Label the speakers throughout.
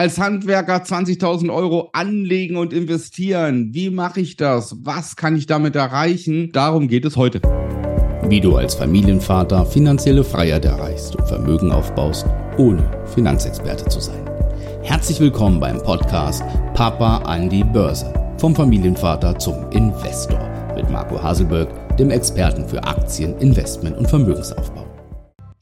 Speaker 1: als Handwerker 20.000 Euro anlegen und investieren. Wie mache ich das? Was kann ich damit erreichen? Darum geht es heute.
Speaker 2: Wie du als Familienvater finanzielle Freiheit erreichst und Vermögen aufbaust, ohne Finanzexperte zu sein. Herzlich willkommen beim Podcast Papa an die Börse. Vom Familienvater zum Investor mit Marco Haselberg, dem Experten für Aktien, Investment und Vermögensaufbau.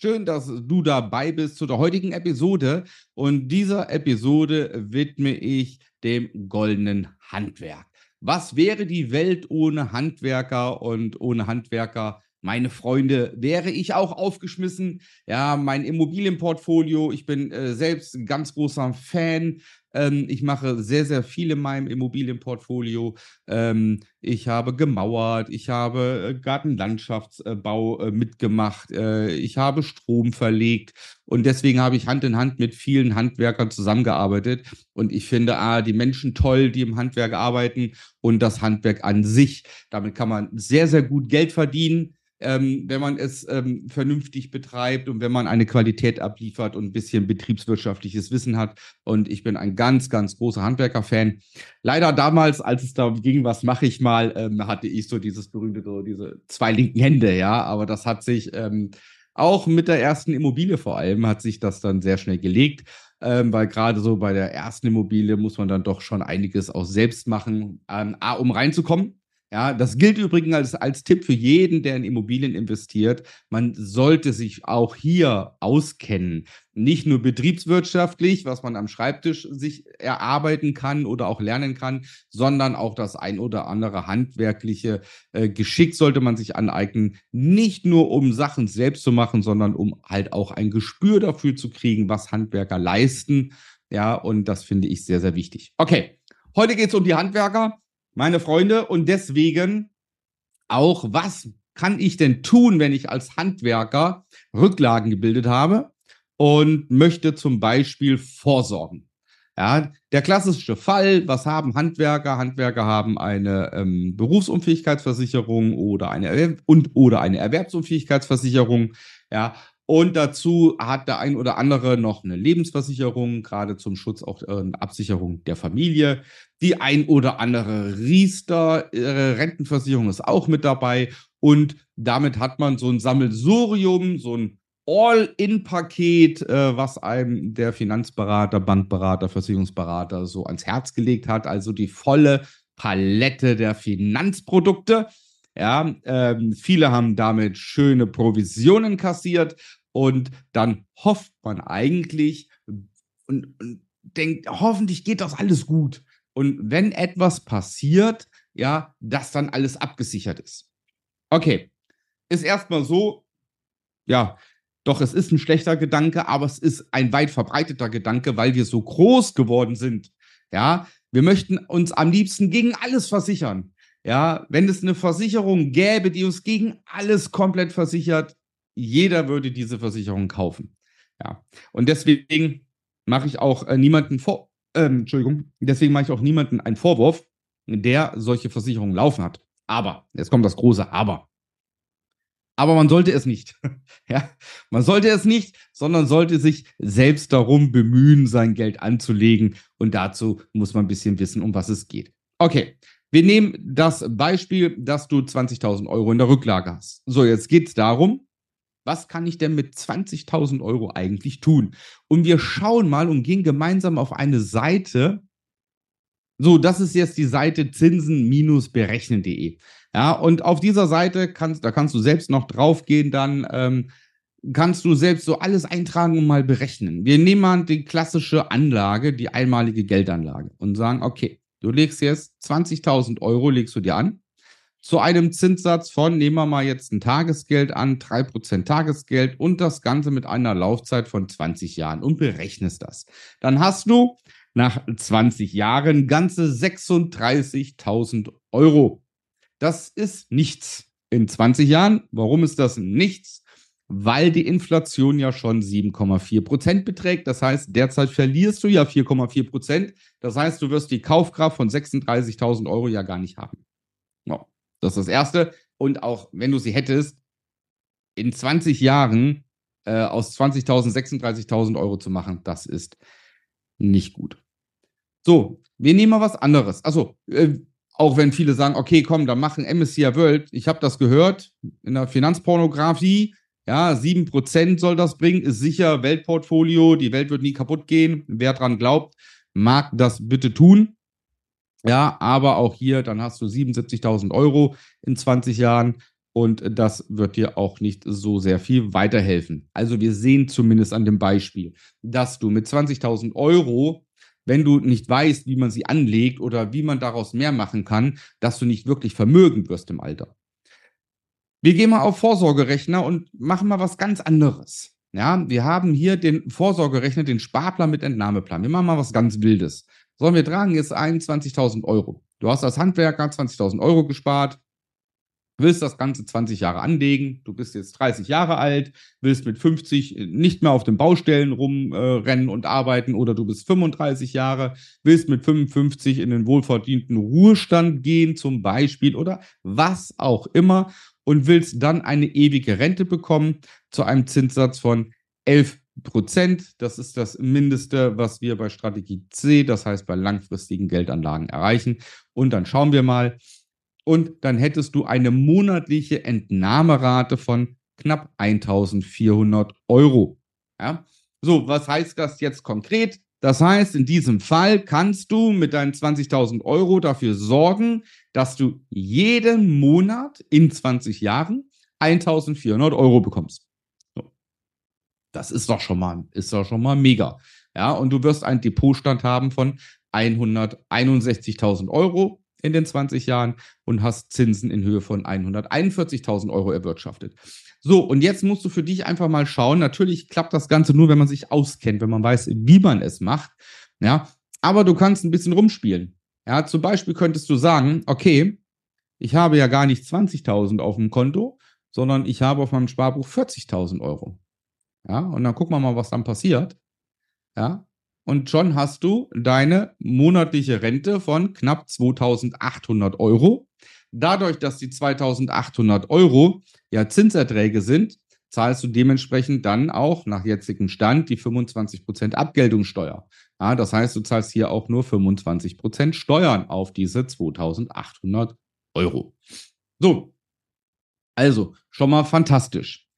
Speaker 1: Schön, dass du dabei bist zu der heutigen Episode. Und dieser Episode widme ich dem goldenen Handwerk. Was wäre die Welt ohne Handwerker und ohne Handwerker? Meine Freunde, wäre ich auch aufgeschmissen. Ja, mein Immobilienportfolio, ich bin äh, selbst ein ganz großer Fan ähm, ich mache sehr, sehr viel in meinem Immobilienportfolio. Ähm, ich habe gemauert, ich habe äh, Gartenlandschaftsbau äh, mitgemacht, äh, ich habe Strom verlegt und deswegen habe ich Hand in Hand mit vielen Handwerkern zusammengearbeitet. Und ich finde ah, die Menschen toll, die im Handwerk arbeiten und das Handwerk an sich. Damit kann man sehr, sehr gut Geld verdienen ähm, wenn man es ähm, vernünftig betreibt und wenn man eine Qualität abliefert und ein bisschen betriebswirtschaftliches Wissen hat. Und ich bin ein ganz, ganz großer Handwerker-Fan. Leider damals, als es darum ging, was mache ich mal, ähm, hatte ich so dieses berühmte, so diese zwei linken Hände, ja. Aber das hat sich ähm, auch mit der ersten Immobilie vor allem, hat sich das dann sehr schnell gelegt. Ähm, weil gerade so bei der ersten Immobilie muss man dann doch schon einiges auch selbst machen, A, um reinzukommen, ja, das gilt übrigens als, als Tipp für jeden, der in Immobilien investiert. Man sollte sich auch hier auskennen. Nicht nur betriebswirtschaftlich, was man am Schreibtisch sich erarbeiten kann oder auch lernen kann, sondern auch das ein oder andere handwerkliche äh, Geschick sollte man sich aneignen. Nicht nur um Sachen selbst zu machen, sondern um halt auch ein Gespür dafür zu kriegen, was Handwerker leisten. Ja, und das finde ich sehr, sehr wichtig. Okay, heute geht es um die Handwerker meine Freunde. Und deswegen auch, was kann ich denn tun, wenn ich als Handwerker Rücklagen gebildet habe und möchte zum Beispiel vorsorgen? Ja, der klassische Fall, was haben Handwerker? Handwerker haben eine ähm, Berufsunfähigkeitsversicherung oder eine und oder eine Erwerbsunfähigkeitsversicherung. Ja, und dazu hat der ein oder andere noch eine Lebensversicherung, gerade zum Schutz auch äh, Absicherung der Familie. Die ein oder andere Riester äh, ist auch mit dabei. Und damit hat man so ein Sammelsurium, so ein All-in-Paket, äh, was einem der Finanzberater, Bankberater, Versicherungsberater so ans Herz gelegt hat. Also die volle Palette der Finanzprodukte. Ja, ähm, viele haben damit schöne Provisionen kassiert und dann hofft man eigentlich und, und denkt, hoffentlich geht das alles gut. Und wenn etwas passiert, ja, dass dann alles abgesichert ist. Okay, ist erstmal so, ja, doch es ist ein schlechter Gedanke, aber es ist ein weit verbreiteter Gedanke, weil wir so groß geworden sind. Ja, wir möchten uns am liebsten gegen alles versichern. Ja, wenn es eine Versicherung gäbe, die uns gegen alles komplett versichert, jeder würde diese Versicherung kaufen. Ja, und deswegen mache ich auch äh, niemanden vor, äh, Entschuldigung, deswegen mache ich auch niemanden einen Vorwurf, der solche Versicherungen laufen hat. Aber, jetzt kommt das große Aber. Aber man sollte es nicht. ja, man sollte es nicht, sondern sollte sich selbst darum bemühen, sein Geld anzulegen. Und dazu muss man ein bisschen wissen, um was es geht. Okay, wir nehmen das Beispiel, dass du 20.000 Euro in der Rücklage hast. So, jetzt geht es darum, was kann ich denn mit 20.000 Euro eigentlich tun? Und wir schauen mal und gehen gemeinsam auf eine Seite. So, das ist jetzt die Seite zinsen-berechnen.de. Ja, und auf dieser Seite kannst, da kannst du selbst noch draufgehen, dann ähm, kannst du selbst so alles eintragen und mal berechnen. Wir nehmen mal die klassische Anlage, die einmalige Geldanlage und sagen, okay, Du legst jetzt 20.000 Euro, legst du dir an, zu einem Zinssatz von, nehmen wir mal jetzt ein Tagesgeld an, 3% Tagesgeld und das Ganze mit einer Laufzeit von 20 Jahren und berechnest das. Dann hast du nach 20 Jahren ganze 36.000 Euro. Das ist nichts in 20 Jahren. Warum ist das nichts? Weil die Inflation ja schon 7,4 Prozent beträgt. Das heißt, derzeit verlierst du ja 4,4 Prozent. Das heißt, du wirst die Kaufkraft von 36.000 Euro ja gar nicht haben. Ja, das ist das Erste. Und auch wenn du sie hättest, in 20 Jahren äh, aus 20.000 36.000 Euro zu machen, das ist nicht gut. So, wir nehmen mal was anderes. Also, äh, auch wenn viele sagen, okay, komm, dann machen MSCI World. Ich habe das gehört in der Finanzpornografie. Ja, 7% soll das bringen, ist sicher, Weltportfolio, die Welt wird nie kaputt gehen. Wer dran glaubt, mag das bitte tun. Ja, aber auch hier, dann hast du 77.000 Euro in 20 Jahren und das wird dir auch nicht so sehr viel weiterhelfen. Also wir sehen zumindest an dem Beispiel, dass du mit 20.000 Euro, wenn du nicht weißt, wie man sie anlegt oder wie man daraus mehr machen kann, dass du nicht wirklich vermögend wirst im Alter. Wir gehen mal auf Vorsorgerechner und machen mal was ganz anderes. Ja, wir haben hier den Vorsorgerechner, den Sparplan mit Entnahmeplan. Wir machen mal was ganz Wildes. Sollen wir tragen jetzt 21.000 Euro. Du hast als Handwerker 20.000 Euro gespart, willst das Ganze 20 Jahre anlegen, du bist jetzt 30 Jahre alt, willst mit 50 nicht mehr auf den Baustellen rumrennen äh, und arbeiten oder du bist 35 Jahre, willst mit 55 in den wohlverdienten Ruhestand gehen zum Beispiel oder was auch immer und willst dann eine ewige Rente bekommen zu einem Zinssatz von 11 Prozent. Das ist das Mindeste, was wir bei Strategie C, das heißt bei langfristigen Geldanlagen erreichen. Und dann schauen wir mal. Und dann hättest du eine monatliche Entnahmerate von knapp 1400 Euro. Ja? So, was heißt das jetzt konkret? Das heißt, in diesem Fall kannst du mit deinen 20.000 Euro dafür sorgen, dass du jeden Monat in 20 Jahren 1.400 Euro bekommst. Das ist doch schon mal, ist doch schon mal mega. Ja, und du wirst einen Depotstand haben von 161.000 Euro in den 20 Jahren und hast Zinsen in Höhe von 141.000 Euro erwirtschaftet. So, und jetzt musst du für dich einfach mal schauen. Natürlich klappt das Ganze nur, wenn man sich auskennt, wenn man weiß, wie man es macht. Ja, aber du kannst ein bisschen rumspielen. Ja, zum Beispiel könntest du sagen, okay, ich habe ja gar nicht 20.000 auf dem Konto, sondern ich habe auf meinem Sparbuch 40.000 Euro. Ja, und dann gucken wir mal, was dann passiert. Ja, und schon hast du deine monatliche Rente von knapp 2800 Euro. Dadurch, dass die 2800 Euro ja Zinserträge sind, zahlst du dementsprechend dann auch nach jetzigem Stand die 25% Abgeltungssteuer. Ja, das heißt, du zahlst hier auch nur 25% Steuern auf diese 2800 Euro. So, also schon mal fantastisch.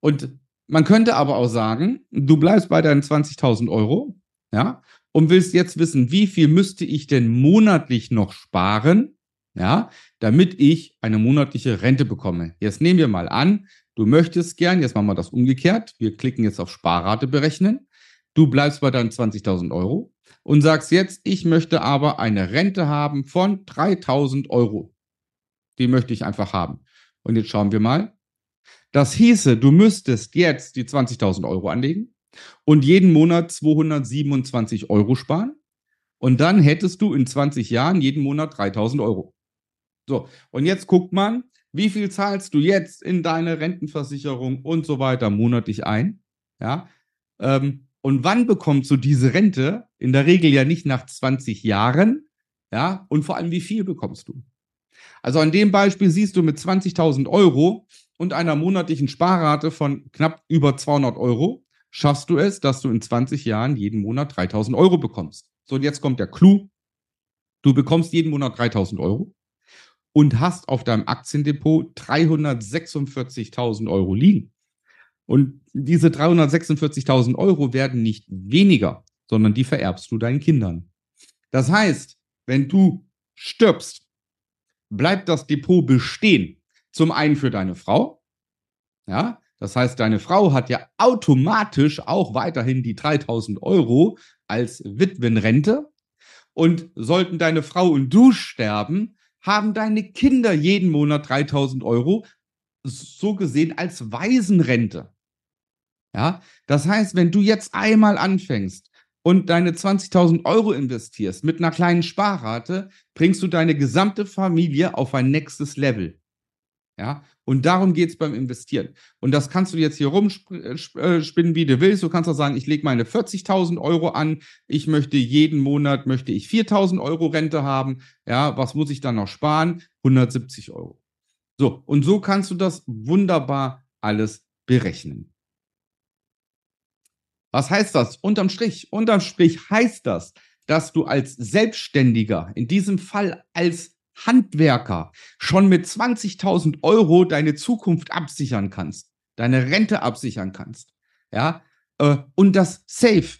Speaker 1: Und man könnte aber auch sagen, du bleibst bei deinen 20.000 Euro, ja, und willst jetzt wissen, wie viel müsste ich denn monatlich noch sparen, ja, damit ich eine monatliche Rente bekomme. Jetzt nehmen wir mal an, du möchtest gern, jetzt machen wir das umgekehrt, wir klicken jetzt auf Sparrate berechnen, du bleibst bei deinen 20.000 Euro und sagst jetzt, ich möchte aber eine Rente haben von 3.000 Euro. Die möchte ich einfach haben. Und jetzt schauen wir mal. Das hieße, du müsstest jetzt die 20.000 Euro anlegen, und jeden Monat 227 Euro sparen. Und dann hättest du in 20 Jahren jeden Monat 3000 Euro. So, und jetzt guckt man, wie viel zahlst du jetzt in deine Rentenversicherung und so weiter monatlich ein? Ja. Ähm, und wann bekommst du diese Rente? In der Regel ja nicht nach 20 Jahren. Ja. Und vor allem, wie viel bekommst du? Also an dem Beispiel siehst du mit 20.000 Euro und einer monatlichen Sparrate von knapp über 200 Euro schaffst du es, dass du in 20 Jahren jeden Monat 3000 Euro bekommst. So, und jetzt kommt der Clou. Du bekommst jeden Monat 3000 Euro und hast auf deinem Aktiendepot 346.000 Euro liegen. Und diese 346.000 Euro werden nicht weniger, sondern die vererbst du deinen Kindern. Das heißt, wenn du stirbst, bleibt das Depot bestehen. Zum einen für deine Frau, ja, das heißt, deine Frau hat ja automatisch auch weiterhin die 3000 Euro als Witwenrente. Und sollten deine Frau und du sterben, haben deine Kinder jeden Monat 3000 Euro, so gesehen als Waisenrente. Ja, das heißt, wenn du jetzt einmal anfängst und deine 20.000 Euro investierst mit einer kleinen Sparrate, bringst du deine gesamte Familie auf ein nächstes Level. Ja, und darum geht es beim Investieren. Und das kannst du jetzt hier rumspinnen, äh, äh, wie du willst. Du kannst auch sagen, ich lege meine 40.000 Euro an. Ich möchte jeden Monat, möchte ich 4.000 Euro Rente haben. Ja, was muss ich dann noch sparen? 170 Euro. So, und so kannst du das wunderbar alles berechnen. Was heißt das? Unterm Strich. Unterm Strich heißt das, dass du als Selbstständiger, in diesem Fall als Handwerker, schon mit 20.000 Euro deine Zukunft absichern kannst, deine Rente absichern kannst. Ja, äh, und das safe.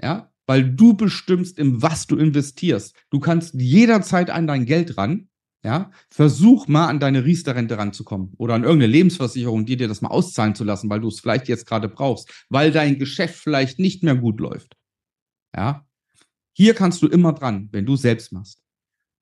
Speaker 1: Ja, weil du bestimmst, in was du investierst. Du kannst jederzeit an dein Geld ran. Ja, versuch mal an deine Riester-Rente ranzukommen oder an irgendeine Lebensversicherung, die dir das mal auszahlen zu lassen, weil du es vielleicht jetzt gerade brauchst, weil dein Geschäft vielleicht nicht mehr gut läuft. Ja, hier kannst du immer dran, wenn du selbst machst.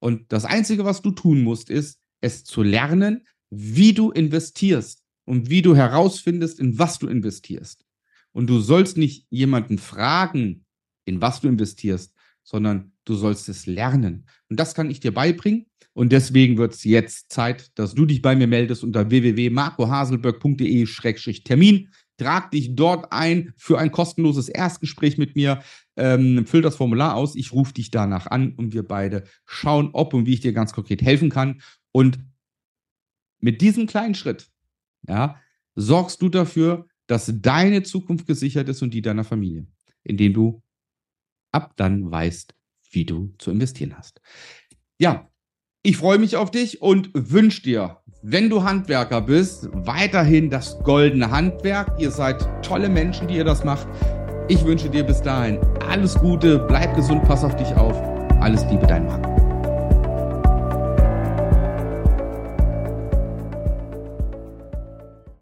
Speaker 1: Und das Einzige, was du tun musst, ist, es zu lernen, wie du investierst und wie du herausfindest, in was du investierst. Und du sollst nicht jemanden fragen, in was du investierst, sondern du sollst es lernen. Und das kann ich dir beibringen. Und deswegen wird es jetzt Zeit, dass du dich bei mir meldest unter www.marcohaselberg.de-termin. Trag dich dort ein für ein kostenloses Erstgespräch mit mir. Ähm, füll das Formular aus. Ich rufe dich danach an und wir beide schauen, ob und wie ich dir ganz konkret helfen kann. Und mit diesem kleinen Schritt, ja, sorgst du dafür, dass deine Zukunft gesichert ist und die deiner Familie, indem du ab dann weißt, wie du zu investieren hast. Ja, ich freue mich auf dich und wünsche dir, wenn du Handwerker bist, weiterhin das goldene Handwerk. Ihr seid tolle Menschen, die ihr das macht. Ich wünsche dir bis dahin alles Gute, bleib gesund, pass auf dich auf. Alles Liebe, dein Marc.